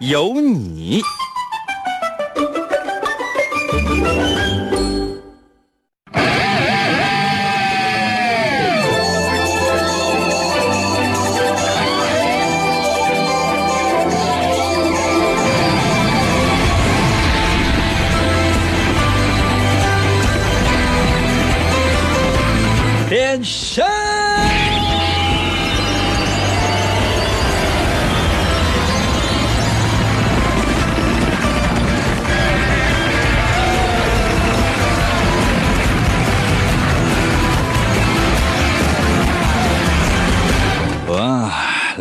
有你。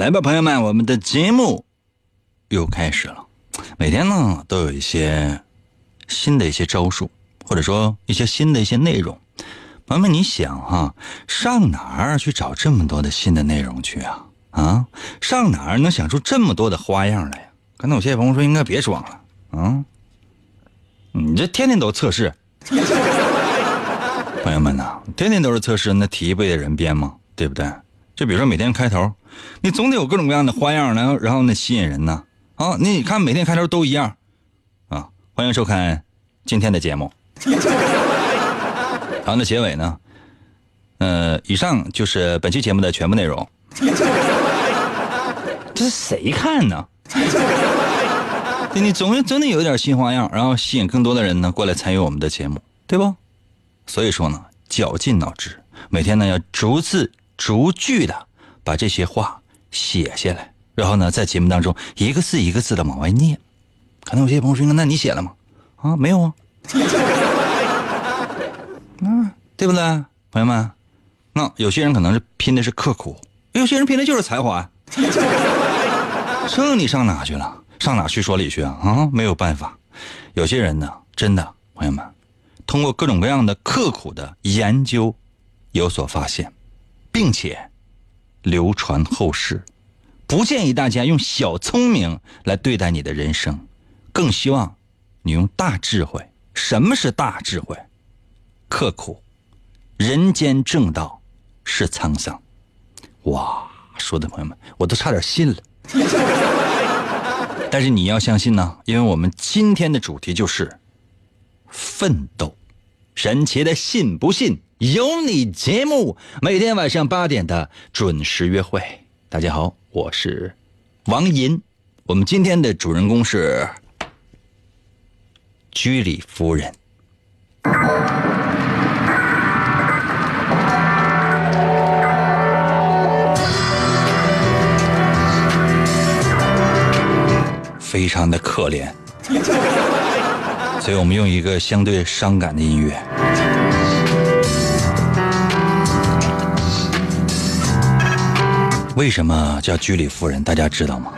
来吧，朋友们，我们的节目又开始了。每天呢，都有一些新的一些招数，或者说一些新的一些内容。朋友们，你想哈，上哪儿去找这么多的新的内容去啊？啊，上哪儿能想出这么多的花样来呀？刚才有些朋友说，应该别装了啊，你这天天都测试。朋友们呐，天天都是测试，那题不得人编吗？对不对？就比如说每天开头，你总得有各种各样的花样，然后然后呢吸引人呢。啊，你看每天开头都一样，啊，欢迎收看今天的节目。然后呢，结尾呢，呃，以上就是本期节目的全部内容。这是谁看呢？对你总总得有点新花样，然后吸引更多的人呢过来参与我们的节目，对不？所以说呢，绞尽脑汁，每天呢要逐字逐句的把这些话写下来，然后呢在节目当中一个字一个字的往外念。可能有些朋友说：“那你写了吗？”啊，没有啊。嗯，对不对，朋友们？那有些人可能是拼的是刻苦，有些人拼的就是才华。这你上哪去了？上哪去说理去啊？啊，没有办法。有些人呢，真的，朋友们，通过各种各样的刻苦的研究，有所发现，并且流传后世。不建议大家用小聪明来对待你的人生，更希望你用大智慧。什么是大智慧？刻苦，人间正道是沧桑。哇，说的朋友们，我都差点信了。但是你要相信呢，因为我们今天的主题就是奋斗。神奇的信不信有你节目，每天晚上八点的准时约会。大家好，我是王银。我们今天的主人公是居里夫人。非常的可怜，所以我们用一个相对伤感的音乐。为什么叫居里夫人？大家知道吗？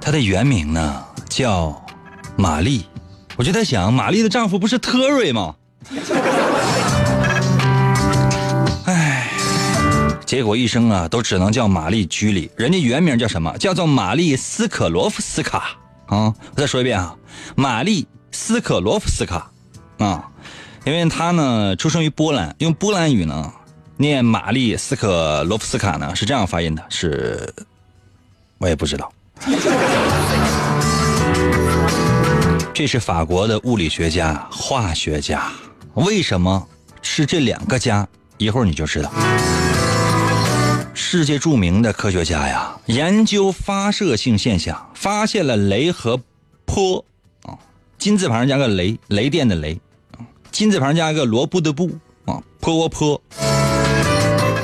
她的原名呢叫玛丽。我就在想，玛丽的丈夫不是特瑞吗？唉，结果一生啊都只能叫玛丽居里。人家原名叫什么？叫做玛丽斯可罗夫斯卡啊！我再说一遍啊，玛丽斯可罗夫斯卡啊，因为她呢出生于波兰，用波兰语呢念玛丽斯可罗夫斯卡呢是这样发音的，是，我也不知道。这是法国的物理学家、化学家，为什么是这两个家？一会儿你就知道。世界著名的科学家呀，研究发射性现象，发现了雷和波啊，金字旁加个雷，雷电的雷，金字旁加一个罗布的布啊，波波。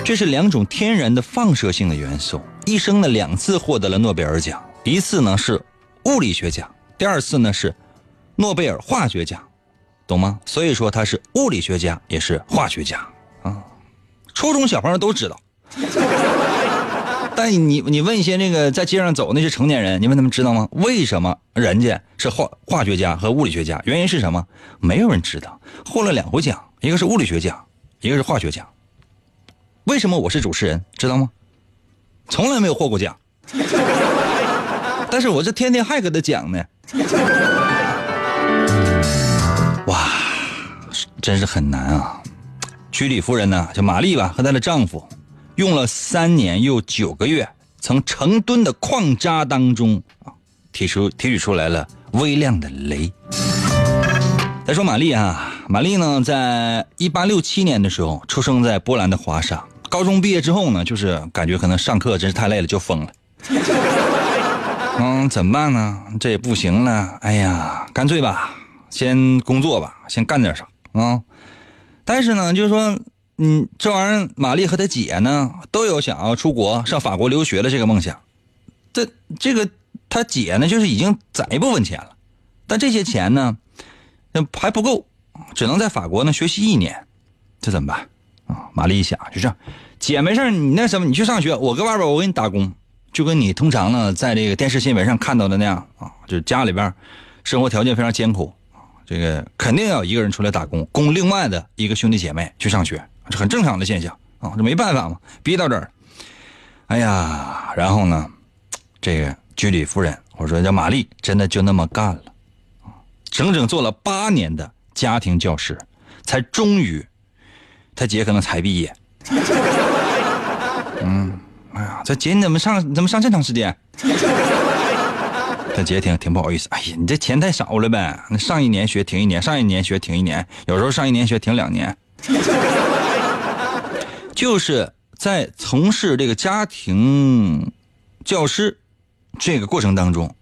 这是两种天然的放射性的元素，一生呢两次获得了诺贝尔奖，一次呢是物理学奖，第二次呢是。诺贝尔化学奖，懂吗？所以说他是物理学家，也是化学家啊。初中小朋友都知道。但你你问一些那个在街上走那些成年人，你问他们知道吗？为什么人家是化化学家和物理学家？原因是什么？没有人知道。获了两回奖，一个是物理学奖，一个是化学奖。为什么我是主持人？知道吗？从来没有获过奖，但是我这天天还给他讲呢。哇，真是很难啊！居里夫人呢，叫玛丽吧，和她的丈夫用了三年又九个月，从成吨的矿渣当中啊提出提取出来了微量的镭。再说玛丽啊，玛丽呢，在一八六七年的时候出生在波兰的华沙。高中毕业之后呢，就是感觉可能上课真是太累了，就疯了。嗯，怎么办呢？这也不行了。哎呀，干脆吧，先工作吧，先干点啥啊？但是呢，就是说，嗯，这玩意儿，玛丽和她姐呢，都有想要出国上法国留学的这个梦想。这这个，她姐呢，就是已经攒一部分钱了，但这些钱呢，那还不够，只能在法国呢学习一年，这怎么办？啊，玛丽一想，就这样，姐没事你那什么，你去上学，我搁外边我给你打工，就跟你通常呢在这个电视新闻上看到的那样啊，就家里边生活条件非常艰苦啊，这个肯定要一个人出来打工，供另外的一个兄弟姐妹去上学，这很正常的现象啊，这没办法嘛，逼到这儿。哎呀，然后呢，这个居里夫人或者说叫玛丽，真的就那么干了，整整做了八年的家庭教师，才终于。他姐可能才毕业，嗯，哎呀，这姐你怎么上你怎么上这长时间？他姐挺挺不好意思，哎呀，你这钱太少了呗？那上一年学停一年，上一年学停一年，有时候上一年学停两年。就是在从事这个家庭教师这个过程当中，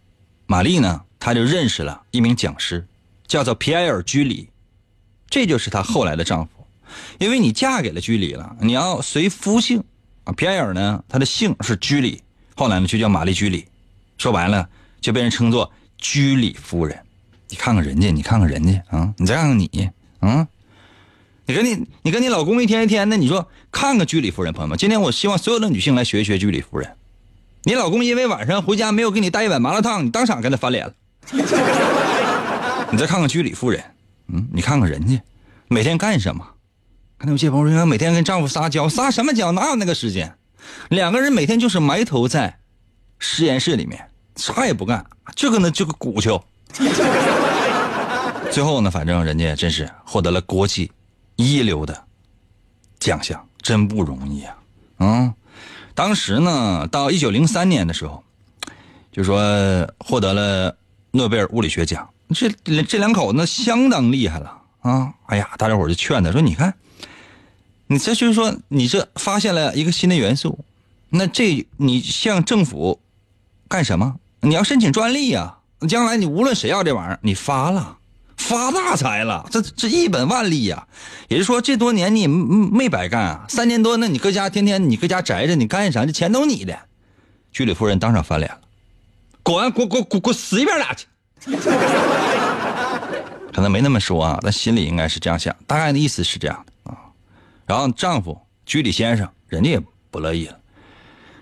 玛丽呢，她就认识了一名讲师，叫做皮埃尔·居里，这就是她后来的丈夫。因为你嫁给了居里了，你要随夫姓啊。皮埃尔呢，他的姓是居里，后来呢就叫玛丽居里，说白了就被人称作居里夫人。你看看人家，你看看人家啊，你再看看你啊，你跟你你跟你老公一天一天的，你说看看居里夫人，朋友们，今天我希望所有的女性来学一学居里夫人。你老公因为晚上回家没有给你带一碗麻辣烫，你当场跟他翻脸了。你再看看居里夫人，嗯，你看看人家每天干什么？看那些朋友说，每天跟丈夫撒娇，撒什么娇？哪有那个时间？两个人每天就是埋头在实验室里面，啥也不干，就搁那就个鼓球。最后呢，反正人家真是获得了国际一流的奖项，真不容易啊！啊，当时呢，到一九零三年的时候，就说获得了诺贝尔物理学奖。这这两口子相当厉害了啊！哎呀，大家伙就劝他说：“你看。”你这就是说，你这发现了一个新的元素，那这你向政府干什么？你要申请专利呀！将来你无论谁要这玩意儿，你发了，发大财了，这这一本万利呀！也就是说，这多年你没白干啊，三年多，那你搁家天天你搁家宅着，你干啥？这钱都你的。居里夫人当场翻脸了，滚滚滚滚滚死一边俩去！可能没那么说啊，但心里应该是这样想，大概的意思是这样的。然后丈夫居里先生，人家也不乐意了。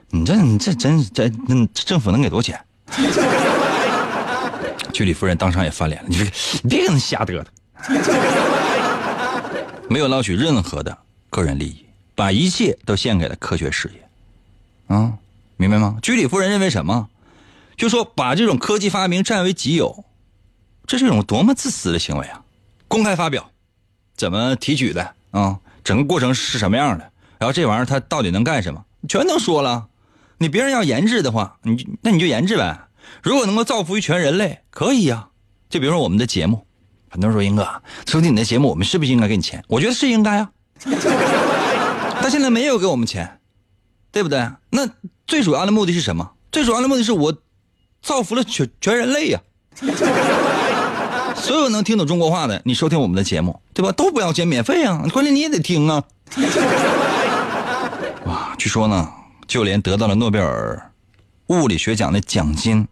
你这你这真这那政府能给多少钱？居里夫人当场也翻脸了。你别你别跟他瞎嘚瑟，没有捞取任何的个人利益，把一切都献给了科学事业。啊，明白吗？居里夫人认为什么？就说把这种科技发明占为己有，这是一种多么自私的行为啊！公开发表，怎么提取的啊？整个过程是什么样的？然后这玩意儿它到底能干什么？全都说了。你别人要研制的话，你那你就研制呗。如果能够造福于全人类，可以呀。就比如说我们的节目，很多人说英哥收听你的节目，我们是不是应该给你钱？我觉得是应该啊。他现在没有给我们钱，对不对？那最主要的目的是什么？最主要的目的是我造福了全全人类呀。所有能听懂中国话的，你收听我们的节目，对吧？都不要钱，免费啊！关键你也得听啊。哇，据说呢，就连得到了诺贝尔物理学奖的奖金，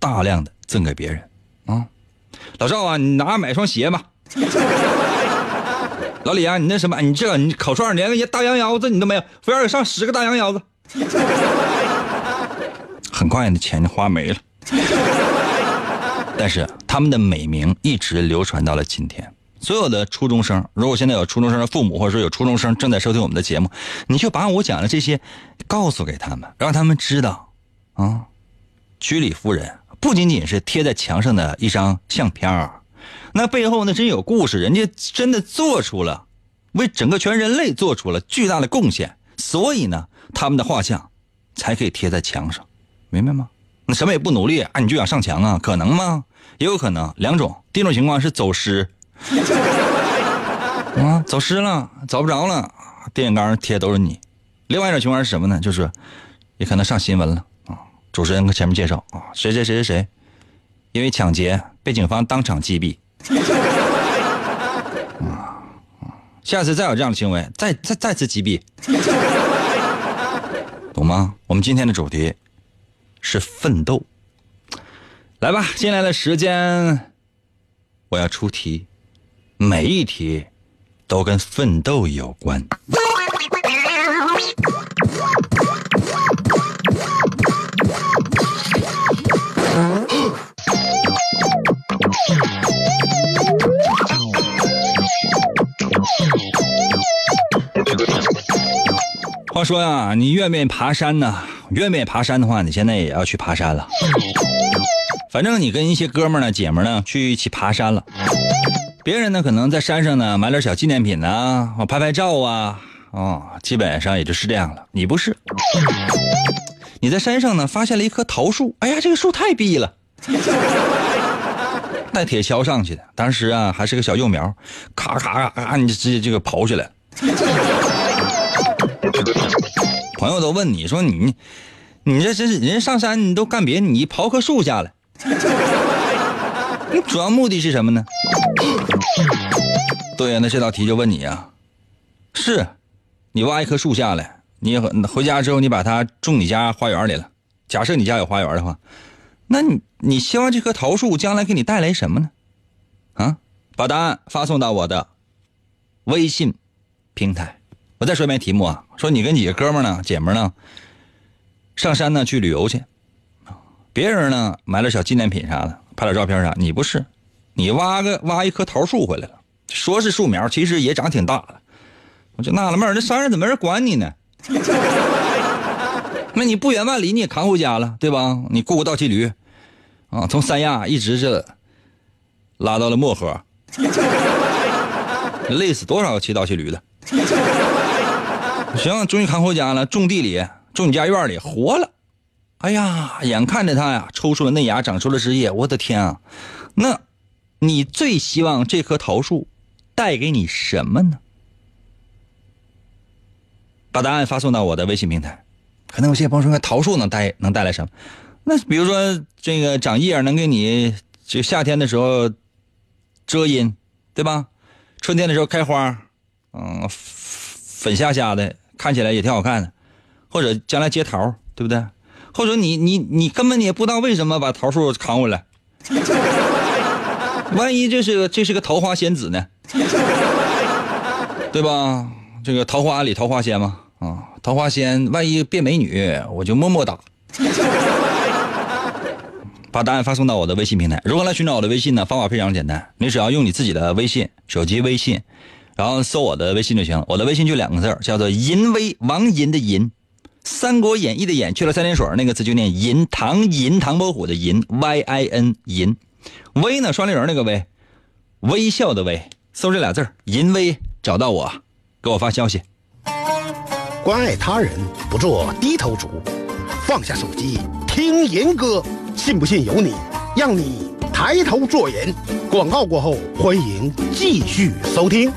大量的赠给别人啊。老赵啊，你拿买双鞋吧。老李啊，你那什么，你这你烤串连个大羊腰子你都没有，非要上十个大羊腰子。很快的钱就花没了。但是他们的美名一直流传到了今天。所有的初中生，如果现在有初中生的父母，或者说有初中生正在收听我们的节目，你就把我讲的这些告诉给他们，让他们知道，啊，居里夫人不仅仅是贴在墙上的一张相片儿，那背后那真有故事，人家真的做出了，为整个全人类做出了巨大的贡献，所以呢，他们的画像才可以贴在墙上，明白吗？那什么也不努力啊，你就想上墙啊？可能吗？也有可能，两种，第一种情况是走失。啊，走失了，找不着了，电线杆上贴都是你。另外一种情况是什么呢？就是也可能上新闻了啊。主持人搁前面介绍啊，谁谁谁谁谁，因为抢劫被警方当场击毙。啊下次再有这样的行为，再再再次击毙，懂吗？我们今天的主题是奋斗。来吧，接下来的时间我要出题。每一题都跟奋斗有关。话说呀，你愿不愿意爬山呢？愿不愿意爬山的话，你现在也要去爬山了。反正你跟一些哥们儿呢、姐们儿呢去一起爬山了。别人呢，可能在山上呢买点小纪念品呐，拍拍照啊，哦，基本上也就是这样了。你不是，你在山上呢发现了一棵桃树，哎呀，这个树太逼了，带铁锹上去的，当时啊还是个小幼苗，咔咔咔，你就直接这个刨起来。朋友都问你说你，你这这人上山你都干别，你刨棵树下来。你 主要目的是什么呢？对呀，那这道题就问你呀，是，你挖一棵树下来，你回家之后你把它种你家花园里了。假设你家有花园的话，那你你希望这棵桃树将来给你带来什么呢？啊，把答案发送到我的微信平台。我再说一遍题目啊，说你跟几个哥们呢、姐们呢，上山呢去旅游去，别人呢买了小纪念品啥的。拍点照片啥？你不是，你挖个挖一棵桃树回来了，说是树苗，其实也长挺大了。我就纳了闷，这山上怎么没人管你呢？那你不远万里你也扛回家了，对吧？你雇个倒骑驴，啊，从三亚一直是拉到了漠河，累死多少骑倒骑驴的？行，终于扛回家了，种地里，种你家院里，活了。哎呀，眼看着它呀，抽出了嫩芽，长出了枝叶。我的天啊！那，你最希望这棵桃树带给你什么呢？把答案发送到我的微信平台。可能有些朋友说，桃树能带能带来什么？那比如说，这个长叶能给你，就夏天的时候遮阴，对吧？春天的时候开花，嗯，粉下下的，看起来也挺好看的。或者将来接桃，对不对？或者你你你根本你也不知道为什么把桃树扛回来，万一这是个这是个桃花仙子呢？对吧？这个桃花里桃花仙嘛，啊，桃花仙万一变美女，我就么么哒。把答案发送到我的微信平台。如何来寻找我的微信呢？方法非常简单，你只要用你自己的微信手机微信，然后搜我的微信就行。我的微信就两个字叫做“淫威”，王淫的淫。《三国演义》的演去了三点水，那个字就念银，唐银，唐伯虎的银，Y I N 银，威呢双立人那个威，微笑的微，搜这俩字银微，找到我，给我发消息。关爱他人，不做低头族，放下手机听银歌，信不信由你，让你抬头做人。广告过后，欢迎继续收听。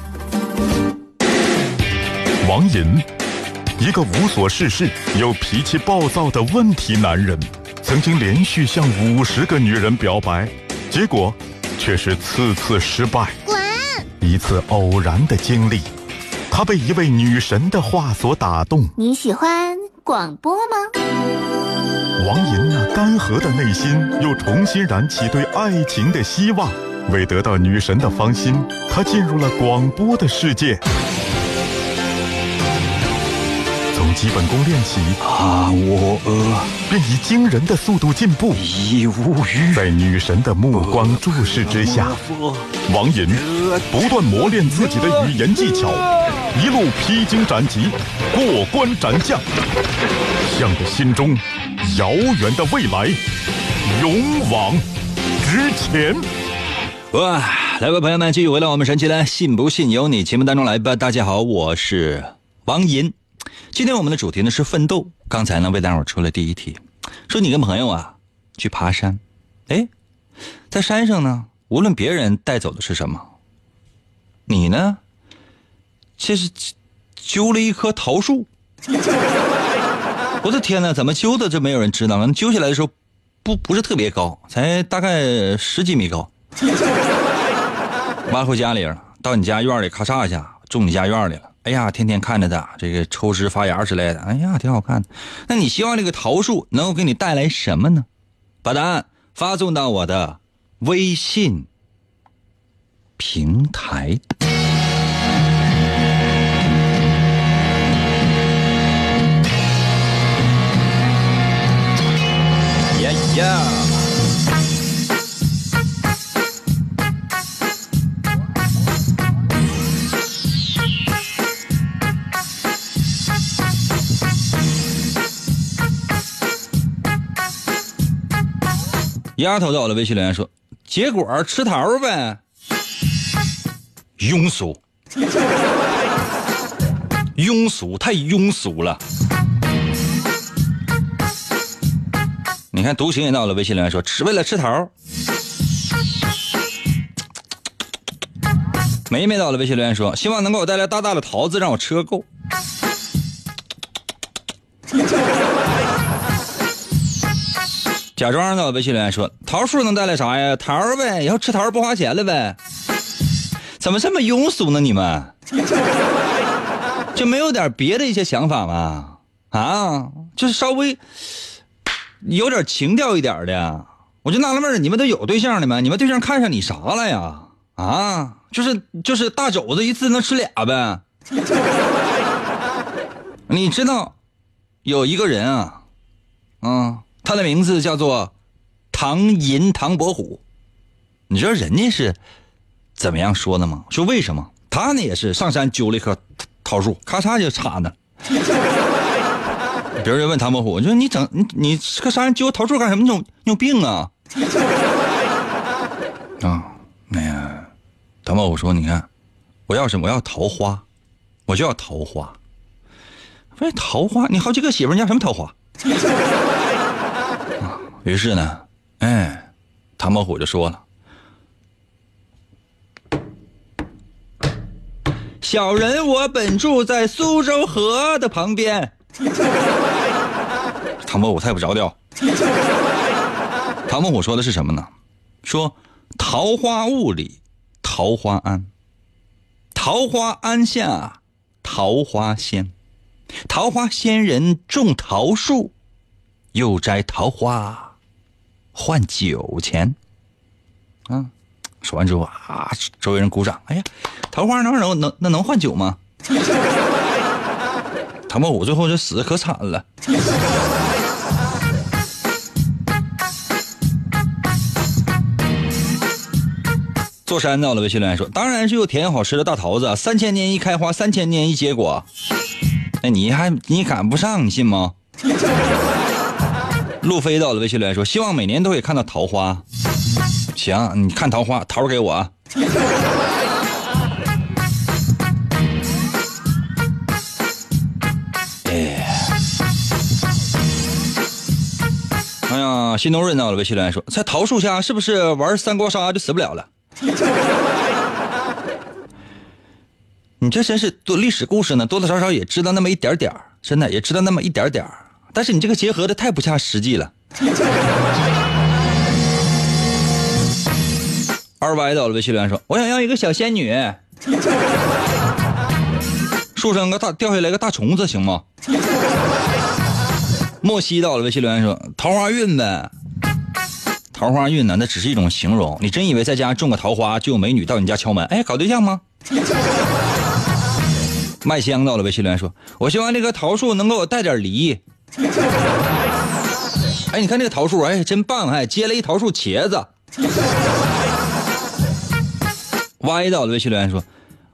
王银。一个无所事事又脾气暴躁的问题男人，曾经连续向五十个女人表白，结果却是次次失败。滚！一次偶然的经历，他被一位女神的话所打动。你喜欢广播吗？王莹那干涸的内心又重新燃起对爱情的希望。为得到女神的芳心，他进入了广播的世界。基本功练习，啊，我呃便以惊人的速度进步。已无语。在女神的目光注视之下，王银不断磨练自己的语言技巧，一路披荆斩棘，过关斩将，向着心中遥远的未来勇往直前。哇，来吧，朋友们，继续回到我们神奇的“信不信由你”节目当中来吧。大家好，我是王银。今天我们的主题呢是奋斗。刚才呢为大伙出了第一题，说你跟朋友啊去爬山，哎，在山上呢，无论别人带走的是什么，你呢，这是揪了一棵桃树。我的天哪，怎么揪的？这没有人知道了。揪下来的时候，不不是特别高，才大概十几米高。挖回家里了，到你家院里，咔嚓一下种你家院里了。哎呀，天天看着它，这个抽枝发芽之类的，哎呀，挺好看的。那你希望这个桃树能够给你带来什么呢？把答案发送到我的微信平台。呀呀！丫头在我的微信留言说：“结果吃桃呗。”庸俗，庸俗，太庸俗了。你看，独行也到了微信留言说：“吃为了吃桃。”梅梅到了微信留言说：“希望能给我带来大大的桃子，让我吃个够。”假装到我微信留言说：“桃树能带来啥呀？桃呗，以后吃桃不花钱了呗。”怎么这么庸俗呢？你们 就没有点别的一些想法吗？啊，就是稍微有点情调一点的。我就纳了闷，你们都有对象了吗？你们对象看上你啥了呀？啊，就是就是大肘子一次能吃俩呗。你知道有一个人啊，啊。他的名字叫做唐寅唐伯虎，你知道人家是怎么样说的吗？说为什么他呢也是上山揪了一棵桃树，咔嚓就插那。别人就问唐伯虎，就说你整你你搁山上揪桃树干什么？你有你有病啊？啊，那呀，唐伯虎说，你看我要什么？我要桃花，我就要桃花。喂，桃花，你好几个媳妇，你要什么桃花？于是呢，哎，唐伯虎就说了：“小人我本住在苏州河的旁边。”唐伯虎太不着调。唐伯虎说的是什么呢？说桃花坞里桃花庵，桃花庵下桃花仙，桃花仙人种桃树，又摘桃花。换酒钱，啊！说完之后啊，周围人鼓掌。哎呀，桃花能能能那能换酒吗？唐伯虎最后就死的可惨了。坐山到了，微信留言说：“当然是又甜又好吃的大桃子，三千年一开花，三千年一结果。那你还你赶不上，你信吗？”路飞到了微信留言说：“希望每年都可以看到桃花。”行，你看桃花，桃给我。哎，哎呀，新东润到了微信留言说：“在桃树下是不是玩三国杀就死不了了？”你这真是多历史故事呢，多多少少也知道那么一点点真的也知道那么一点点但是你这个结合的太不切实际了。二歪到了微信留言说：“我想要一个小仙女。”树上个大掉下来个大虫子行吗？莫西到了微信留言说：“桃花运呗。”桃花运呢？那只是一种形容。你真以为在家种个桃花就有美女到你家敲门？哎，搞对象吗？麦香到了微信留言说：“我希望这棵桃树能给我带点梨。” 哎，你看这个桃树，哎，真棒！哎，结了一桃树茄子。歪倒的微信留言说：“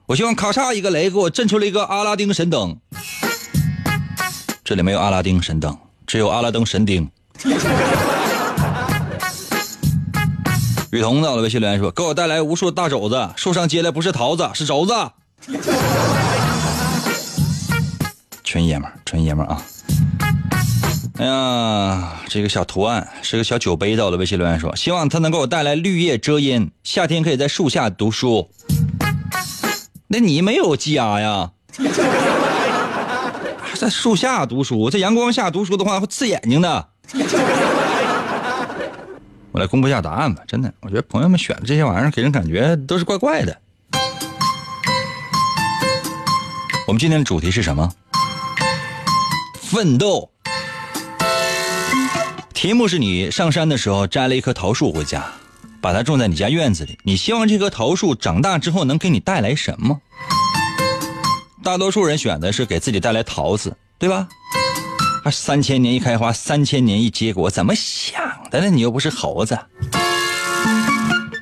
我希望咔嚓一个雷给我震出了一个阿拉丁神灯。”这里没有阿拉丁神灯，只有阿拉丁神钉。雨桐到了微信留言说：“给我带来无数大肘子，树上结的不是桃子，是肘子。”纯爷们，纯爷们啊！哎呀，这个小图案是个小酒杯，到了微信留言说：“希望它能给我带来绿叶遮阴，夏天可以在树下读书。”那你没有家呀？在树下读书，在阳光下读书的话会刺眼睛的。我来公布一下答案吧，真的，我觉得朋友们选的这些玩意儿给人感觉都是怪怪的。我们今天的主题是什么？奋斗。题目是你上山的时候摘了一棵桃树回家，把它种在你家院子里。你希望这棵桃树长大之后能给你带来什么？大多数人选的是给自己带来桃子，对吧？还三千年一开花，三千年一结果，怎么想的呢？你又不是猴子。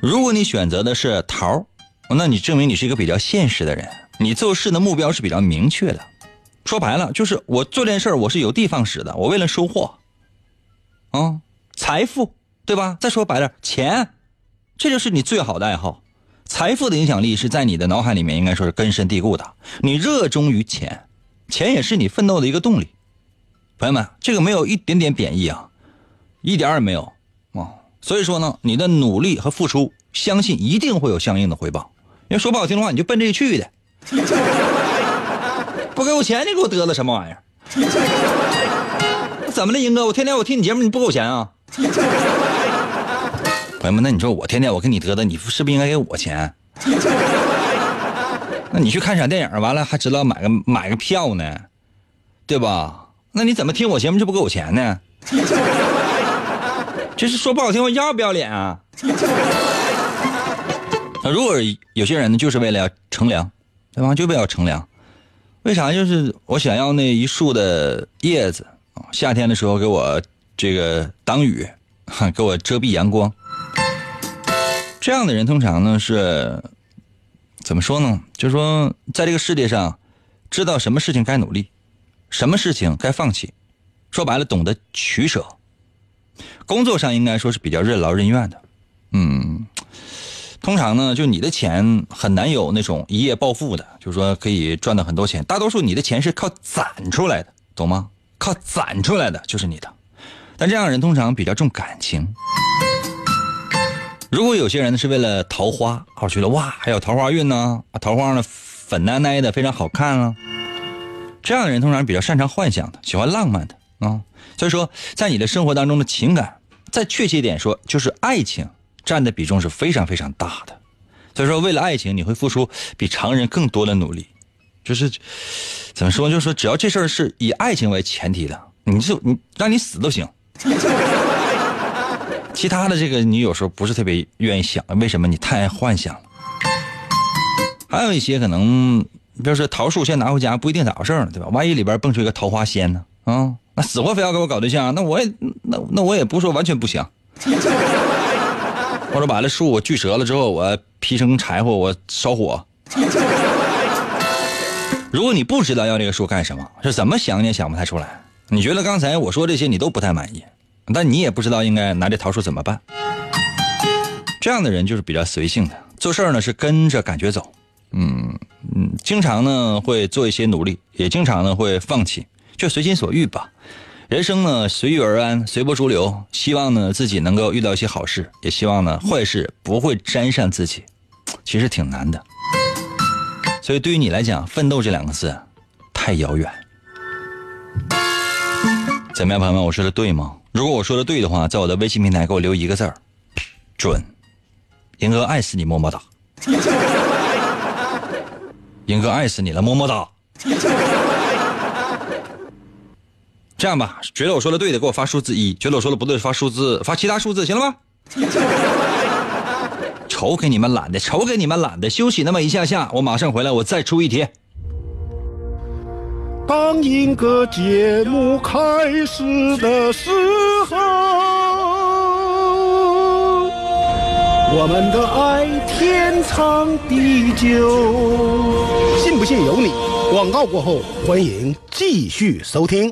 如果你选择的是桃，那你证明你是一个比较现实的人，你做事的目标是比较明确的。说白了，就是我做这件事儿我是有的放矢的，我为了收获。啊，财富，对吧？再说白了，钱，这就是你最好的爱好。财富的影响力是在你的脑海里面，应该说是根深蒂固的。你热衷于钱，钱也是你奋斗的一个动力。朋友们，这个没有一点点贬义啊，一点也没有啊。所以说呢，你的努力和付出，相信一定会有相应的回报。因为说不好听的话，你就奔这个去的。不给我钱，你给我嘚瑟什么玩意儿？怎么了，英哥？我天天我听你节目，你不给我钱啊？朋友们，那你说我天天我跟你嘚嘚，你是不是应该给我钱？那你去看场电影，完了还知道买个买个票呢，对吧？那你怎么听我节目就不给我钱呢？这是说不好听话，要不要脸啊？那如果有些人呢，就是为了要乘凉，对吧？就为了乘凉，为啥？就是我想要那一束的叶子。夏天的时候给我这个挡雨，给我遮蔽阳光。这样的人通常呢是怎么说呢？就是说，在这个世界上，知道什么事情该努力，什么事情该放弃。说白了，懂得取舍。工作上应该说是比较任劳任怨的。嗯，通常呢，就你的钱很难有那种一夜暴富的，就是说可以赚到很多钱。大多数你的钱是靠攒出来的，懂吗？靠攒出来的就是你的，但这样的人通常比较重感情。如果有些人呢是为了桃花，我觉得哇还有桃花运呢，桃花呢粉奶奶的非常好看啊，这样的人通常比较擅长幻想的，喜欢浪漫的啊。所以说，在你的生活当中的情感，再确切一点说，就是爱情占的比重是非常非常大的。所以说，为了爱情，你会付出比常人更多的努力。就是，怎么说？就是说，只要这事儿是以爱情为前提的，你就你让你死都行。其他的这个，你有时候不是特别愿意想，为什么？你太爱幻想了。还有一些可能，比如说桃树先拿回家，不一定咋回事呢，对吧？万一里边蹦出一个桃花仙呢？啊，那死活非要跟我搞对象，那我也那那我也不说完全不行。或者把这树我锯折了之后，我劈成柴火，我烧火。如果你不知道要这个树干什么，是怎么想你也想不太出来。你觉得刚才我说这些你都不太满意，但你也不知道应该拿这桃树怎么办。这样的人就是比较随性的，做事呢是跟着感觉走。嗯嗯，经常呢会做一些努力，也经常呢会放弃，就随心所欲吧。人生呢随遇而安，随波逐流。希望呢自己能够遇到一些好事，也希望呢坏事不会沾上自己。其实挺难的。所以，对于你来讲，“奋斗”这两个字太遥远。怎么样，朋友们？我说的对吗？如果我说的对的话，在我的微信平台给我留一个字儿，准。英哥爱死你，么么哒。英哥爱死你了，么么哒。这样吧，觉得我说的对的，给我发数字一；觉得我说的不对，发数字，发其他数字，行了吗？瞅给你们懒的，瞅给你们懒的，休息那么一下下，我马上回来，我再出一题。当一个节目开始的时候，我们的爱天长地久。信不信由你。广告过后，欢迎继续收听。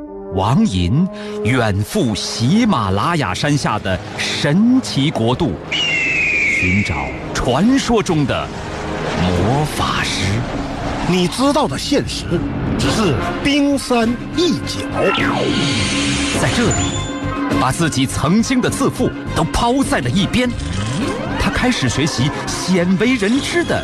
王寅远赴喜马拉雅山下的神奇国度，寻找传说中的魔法师。你知道的现实只是冰山一角。在这里，把自己曾经的自负都抛在了一边，他开始学习鲜为人知的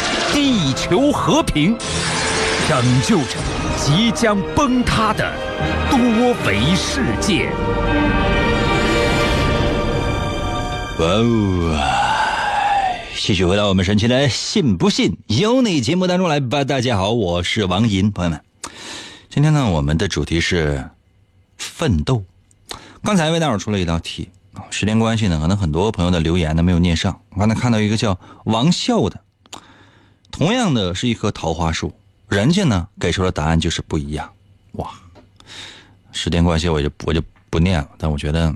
地球和平，拯救着即将崩塌的多维世界。哇哦！继续回到我们神奇的“信不信由你”节目当中来吧。大家好，我是王银，朋友们，今天呢，我们的主题是奋斗。刚才为大伙出了一道题，时间关系呢，可能很多朋友的留言呢没有念上。我刚才看到一个叫王笑的，同样的是一棵桃花树，人家呢给出的答案就是不一样。哇，时间关系我就我就不念了，但我觉得。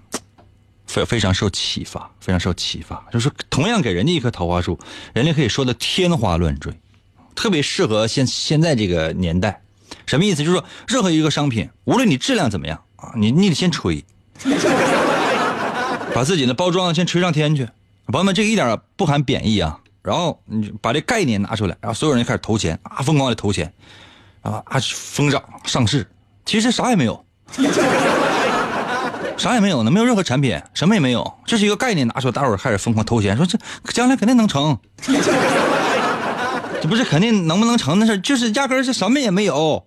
非非常受启发，非常受启发。就是同样给人家一棵桃花树，人家可以说的天花乱坠，特别适合现现在这个年代。什么意思？就是说，任何一个商品，无论你质量怎么样啊，你你得先吹，把自己的包装先吹上天去。朋友们，这个一点不含贬义啊。然后你把这概念拿出来，然后所有人就开始投钱啊，疯狂的投钱啊啊，疯涨上市，其实啥也没有。啥也没有呢，没有任何产品，什么也没有，这是一个概念拿出来，大伙儿开始疯狂投钱，说这将来肯定能成，这不是肯定能不能成的事，就是压根儿是什么也没有。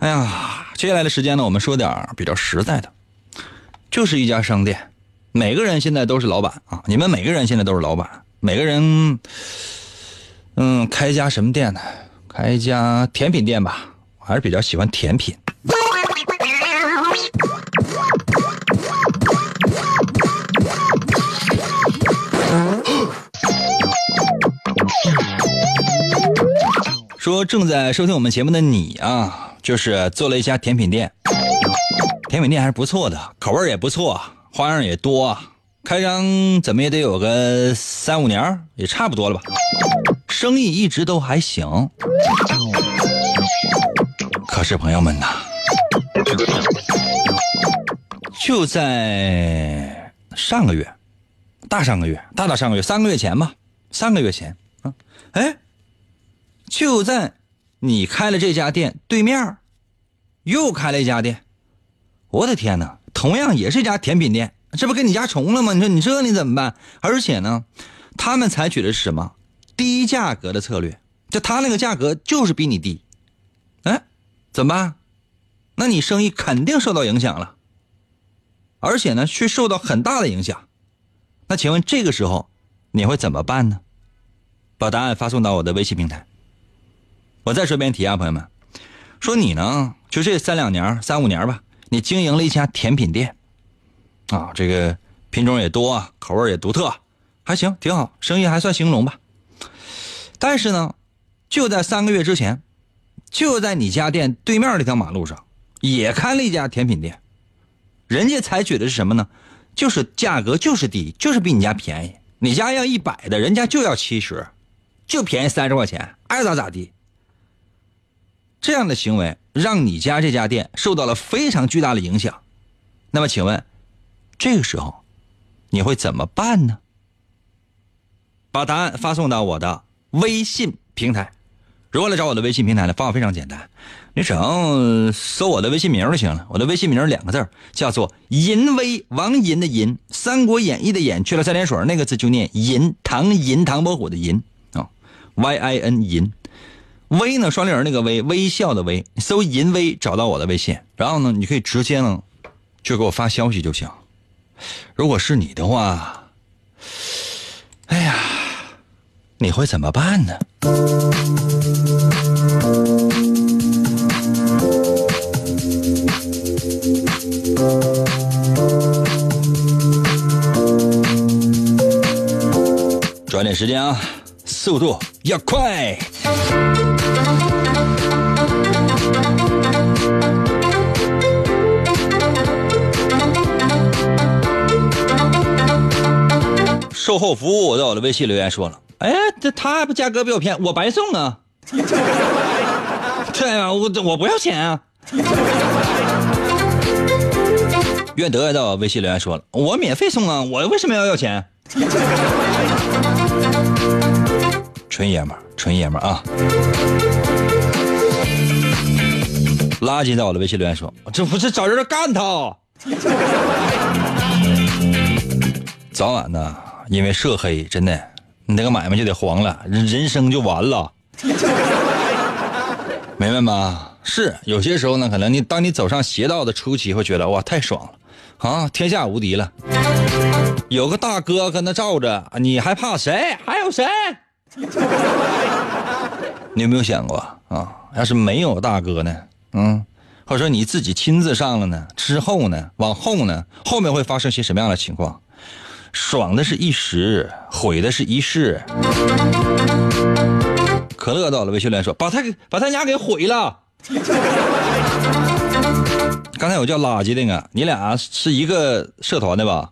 哎呀，接下来的时间呢，我们说点比较实在的，就是一家商店，每个人现在都是老板啊，你们每个人现在都是老板，每个人，嗯，开一家什么店呢？开一家甜品店吧，我还是比较喜欢甜品。说正在收听我们节目的你啊，就是做了一家甜品店，甜品店还是不错的，口味也不错，花样也多啊，开张怎么也得有个三五年，也差不多了吧，生意一直都还行。可是朋友们呐，就在上个月，大上个月，大大上个月，三个月前吧，三个月前啊，哎。就在你开了这家店对面，又开了一家店。我的天哪！同样也是一家甜品店，这不跟你家重了吗？你说你这你怎么办？而且呢，他们采取的是什么低价格的策略？就他那个价格就是比你低，哎，怎么办？那你生意肯定受到影响了，而且呢，却受到很大的影响。那请问这个时候你会怎么办呢？把答案发送到我的微信平台。我再说一遍题啊，朋友们，说你呢，就这三两年、三五年吧，你经营了一家甜品店，啊，这个品种也多，口味也独特，还行，挺好，生意还算兴隆吧。但是呢，就在三个月之前，就在你家店对面那条马路上，也开了一家甜品店，人家采取的是什么呢？就是价格就是低，就是比你家便宜。你家要一百的，人家就要七十，就便宜三十块钱，爱咋咋地。这样的行为让你家这家店受到了非常巨大的影响。那么，请问，这个时候你会怎么办呢？把答案发送到我的微信平台。如何来找我的微信平台呢？方法非常简单，你只要搜我的微信名就行了。我的微信名两个字叫做“银威”，王银的银，《三国演义》的演去了三点水，那个字就念银，唐银，唐伯虎的银啊，Y I N 银。微呢，双立人那个微，微笑的微，搜“银微”找到我的微信，然后呢，你可以直接呢就给我发消息就行。如果是你的话，哎呀，你会怎么办呢？抓紧时间啊，速度要快！后服务在我的微信留言说了：“哎，这他还不价格比我便宜，我白送啊！对啊，我我不要钱啊！”愿德在我微信留言说了：“我免费送啊，我为什么要要钱？”纯爷们儿，纯爷们儿啊！垃圾在我的微信留言说：“这不是找人干他？早晚呢？因为涉黑，真的，你那个买卖就得黄了，人人生就完了，明白吗？是有些时候呢，可能你当你走上邪道的初期，会觉得哇，太爽了，啊，天下无敌了，有个大哥跟他罩着，你还怕谁？还有谁？你有没有想过啊？要是没有大哥呢？嗯，或者说你自己亲自上了呢？之后呢？往后呢？后面会发生些什么样的情况？爽的是一时，毁的是一世。可乐到了，微信留言说：“把他给把他家给毁了。”刚才有叫垃圾的呢，你俩是一个社团的吧？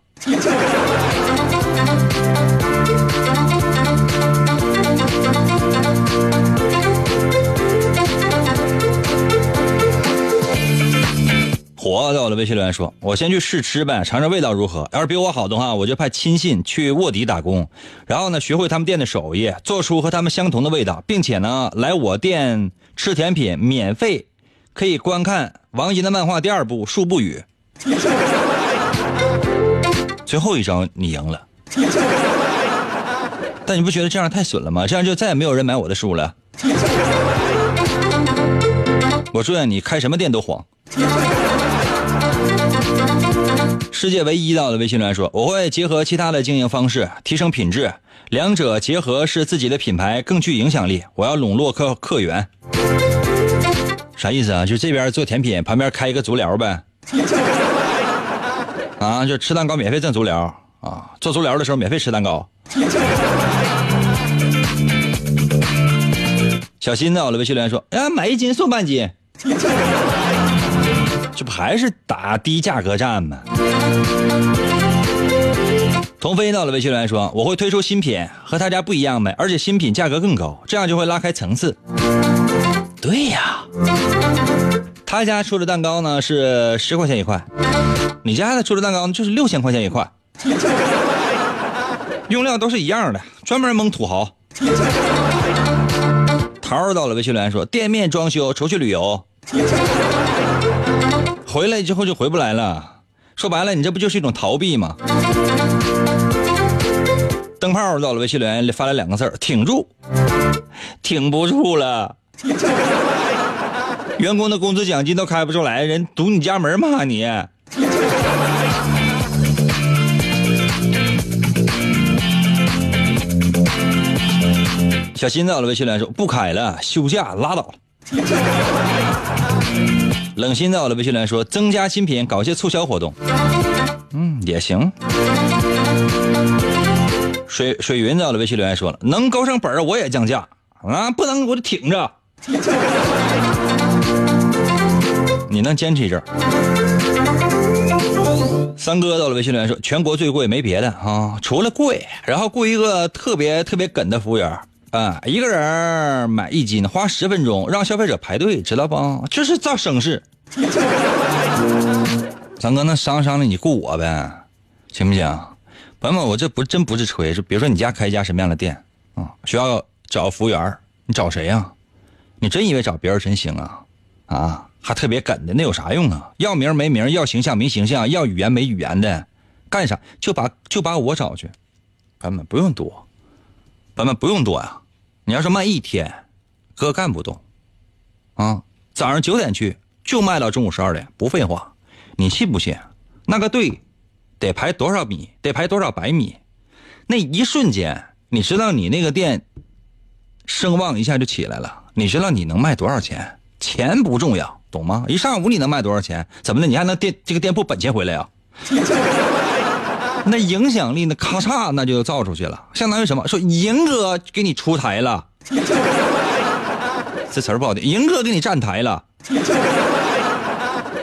火在我的微信留言说：“我先去试吃呗，尝尝味道如何。要是比我好的话，我就派亲信去卧底打工，然后呢，学会他们店的手艺，做出和他们相同的味道，并且呢，来我店吃甜品，免费可以观看王银的漫画第二部《树不语》。最后一招你赢了，但你不觉得这样太损了吗？这样就再也没有人买我的书了。我祝愿你开什么店都黄。”世界唯一到的微信留言说：“我会结合其他的经营方式提升品质，两者结合是自己的品牌更具影响力。我要笼络客客源，啥意思啊？就这边做甜品，旁边开一个足疗呗？啊，就吃蛋糕免费赠足疗啊？做足疗的时候免费吃蛋糕？”小新到了微信留言说：“啊，买一斤送半斤。”这不还是打低价格战吗？童飞到了微信留言说：“我会推出新品，和他家不一样呗，而且新品价格更高，这样就会拉开层次。”对呀，他家出的蛋糕呢是十块钱一块，你家的出的蛋糕就是六千块钱一块，用料都是一样的，专门蒙土豪。桃儿到了微信留言说：“店面装修，出去旅游。”回来之后就回不来了，说白了，你这不就是一种逃避吗？灯泡到了微信留言发来两个字挺住，挺不住了。员工的工资奖金都开不出来，人堵你家门骂你。小新到了微信留言说不开了，休假拉倒。冷心在我的微信留言说：“增加新品，搞些促销活动。”嗯，也行。水水云在我的微信留言说了：“能勾上本儿，我也降价啊！不能我就挺着。”你能坚持一阵儿？三哥到了微信留言说：“全国最贵，没别的啊，除了贵，然后雇一个特别特别梗的服务员，啊，一个人买一斤，花十分钟，让消费者排队，知道不？这是造声势。三哥，那商量商量你雇我呗，行不行？朋友们，我这不真不是吹，是比如说你家开一家什么样的店啊？需要找服务员，你找谁呀？你真以为找别人真行啊？啊，还特别梗的，那有啥用啊？要名没名，要形象没形象，要语言没语言的，干啥？就把就把我找去，朋友们不用多，朋友们不用多呀。你要是卖一天，哥干不动，啊，早上九点去，就卖到中午十二点，不废话。你信不信？那个队得排多少米？得排多少百米？那一瞬间，你知道你那个店声望一下就起来了。你知道你能卖多少钱？钱不重要，懂吗？一上午你能卖多少钱？怎么的？你还能店这个店铺本钱回来啊？那影响力那咔嚓那就造出去了，相当于什么？说赢哥给你出台了，这词儿不好听，赢哥给你站台了。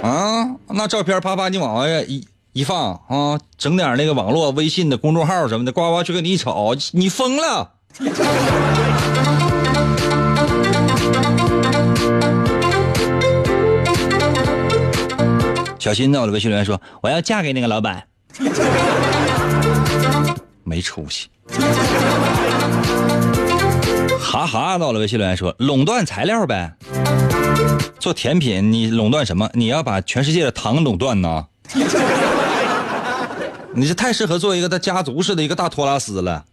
啊，那照片啪啪你往外一一放啊，整点那个网络微信的公众号什么的，呱呱去给你一瞅，你疯了。小新在我的微信留言说：“我要嫁给那个老板。” 没出息。哈哈，到了微信留言说：“垄断材料呗，做甜品你垄断什么？你要把全世界的糖垄断呢？你这太适合做一个他家族式的一个大托拉斯了。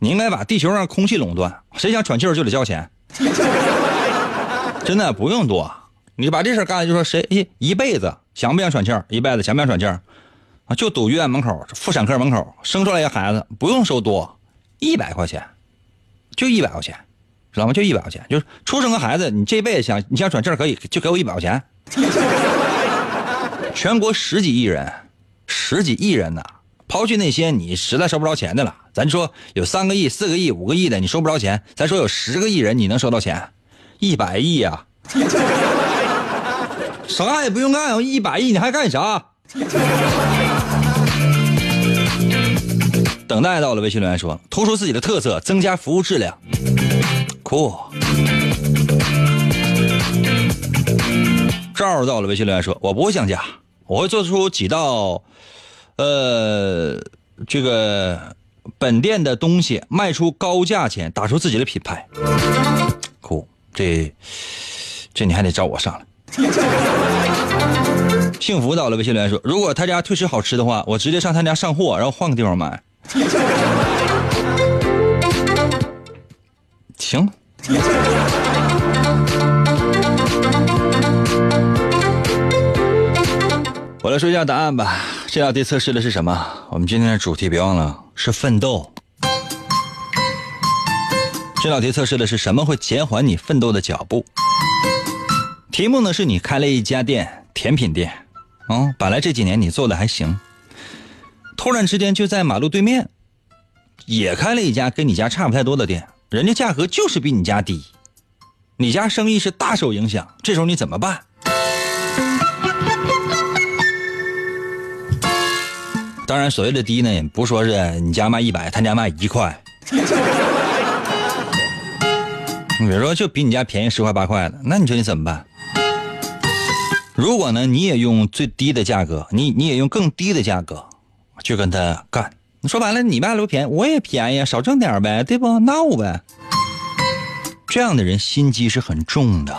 你应该把地球上空气垄断，谁想喘气儿就得交钱。真的不用多，你把这事干了就说谁一一辈子想不想喘气儿，一辈子想不想喘气儿，啊，就堵医院门口妇产科门口生出来一个孩子，不用收多，一百块钱，就一百块钱，知道吗？就一百块钱，就是出生个孩子，你这辈子想你想喘气儿可以，就给我一百块钱。全国十几亿人，十几亿人呐，抛去那些你实在收不着钱的了，咱说有三个亿、四个亿、五个亿的你收不着钱，咱说有十个亿人你能收到钱。一百亿呀，啥也不用干，一百亿你还干啥？等待到了，微信留言说：突出自己的特色，增加服务质量。酷。赵到了，微信留言说：我不会降价，我会做出几道，呃，这个本店的东西卖出高价钱，打出自己的品牌。酷。这，这你还得找我上来。幸福到了，微信留言说：“如果他家退吃好吃的话，我直接上他家上货，然后换个地方买。”行。我来说一下答案吧。这道题测试的是什么？我们今天的主题别忘了是奋斗。这道题测试的是什么会减缓你奋斗的脚步？题目呢是你开了一家店，甜品店，啊，本来这几年你做的还行，突然之间就在马路对面，也开了一家跟你家差不太多的店，人家价格就是比你家低，你家生意是大受影响，这时候你怎么办？当然，所谓的低呢，也不说是你家卖一百，他家卖一块。你 比如说，就比你家便宜十块八块的，那你说你怎么办？如果呢，你也用最低的价格，你你也用更低的价格去跟他干，说白了，你卖的便宜，我也便宜，少挣点呗，对不？闹呗。这样的人心机是很重的，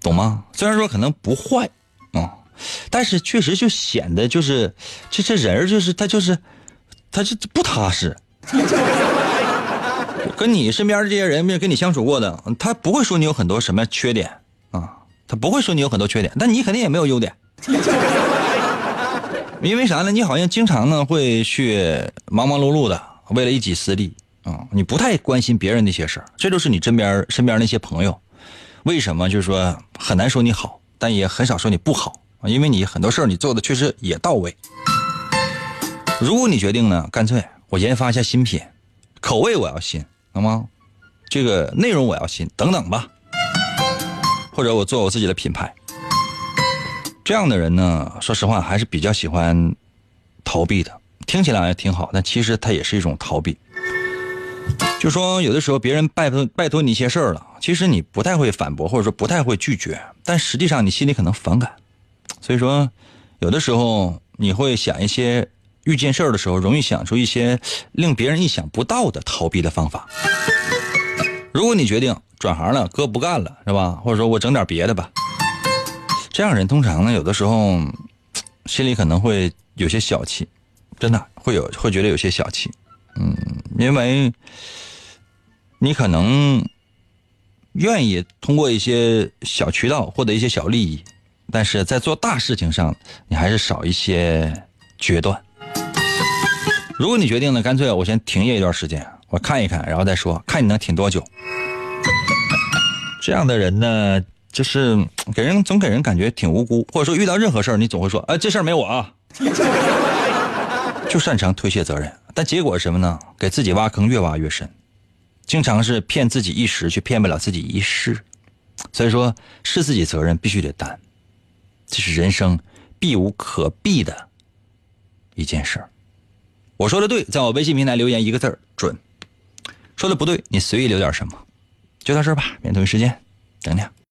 懂吗？虽然说可能不坏啊，但是确实就显得就是这这人就是他就是他就不踏实。跟你身边的这些人，没有跟你相处过的，他不会说你有很多什么缺点啊，他不会说你有很多缺点，但你肯定也没有优点，因为啥呢？你好像经常呢会去忙忙碌碌的，为了一己私利啊，你不太关心别人那些事儿，这就是你身边身边那些朋友，为什么就是说很难说你好，但也很少说你不好啊？因为你很多事儿你做的确实也到位。如果你决定呢，干脆我研发一下新品，口味我要新。好吗？这个内容我要新，等等吧。或者我做我自己的品牌。这样的人呢，说实话还是比较喜欢逃避的，听起来挺好，但其实它也是一种逃避。就说有的时候别人拜托拜托你一些事儿了，其实你不太会反驳，或者说不太会拒绝，但实际上你心里可能反感。所以说，有的时候你会想一些遇见事儿的时候，容易想出一些令别人意想不到的逃避的方法。如果你决定转行了，哥不干了，是吧？或者说我整点别的吧。这样人通常呢，有的时候心里可能会有些小气，真的会有会觉得有些小气，嗯，因为你可能愿意通过一些小渠道获得一些小利益，但是在做大事情上，你还是少一些决断。如果你决定了，干脆我先停业一段时间，我看一看，然后再说，看你能挺多久。这样的人呢，就是给人总给人感觉挺无辜，或者说遇到任何事儿，你总会说，哎，这事儿没我啊，就擅长推卸责任。但结果是什么呢？给自己挖坑越挖越深，经常是骗自己一时，却骗不了自己一世。所以说，是自己责任必须得担，这是人生避无可避的一件事儿。我说的对，在我微信平台留言一个字儿准，说的不对，你随意留点什么。就到这儿吧，明天同一时间，等等。